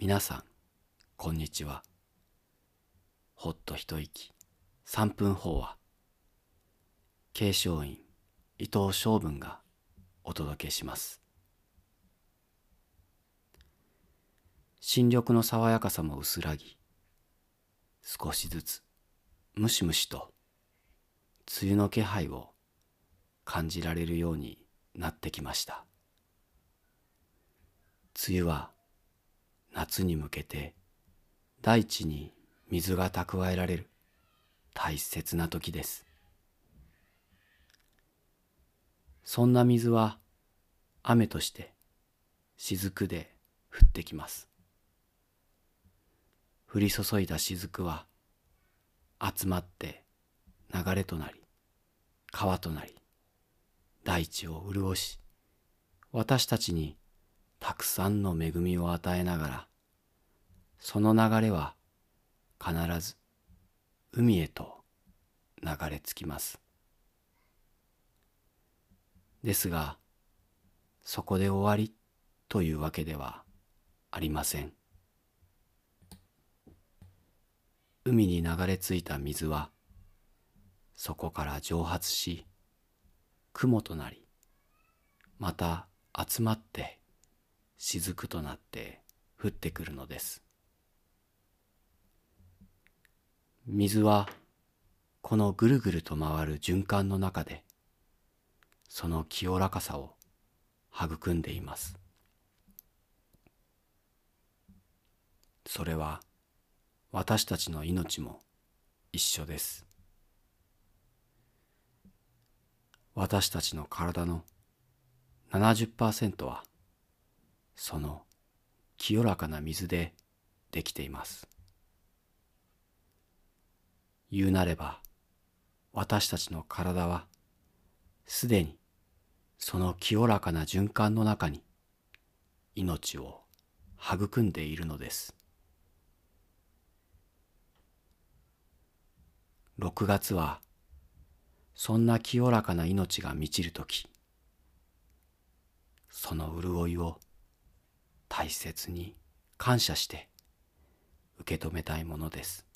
皆さんこんにちは。ほっと一息。三分法話。継承院伊藤昌文がお届けします。新緑の爽やかさも薄らぎ少しずつムシムシと梅雨の気配を感じられるようになってきました。梅雨は夏に向けて大地に水が蓄えられる。大切な時です。そんな水は雨として雫で降ってきます。降り注いだ雫は集まって流れとなり川となり大地を潤し私たちにたくさんの恵みを与えながらその流れは必ず海へと流れ着きます。ですがそこで終わりというわけではありません。海に流れ着いた水はそこから蒸発し雲となりまた集まって雫となって降ってくるのです。水はこのぐるぐると回る循環の中でその清らかさを育んでいます。それは私たちの命も一緒です。私たちの体の70%はその清らかな水でできています。言うなれば私たちの体はすでにその清らかな循環の中に命を育んでいるのです。6月はそんな清らかな命が満ちるときその潤いを大切に感謝して受け止めたいものです。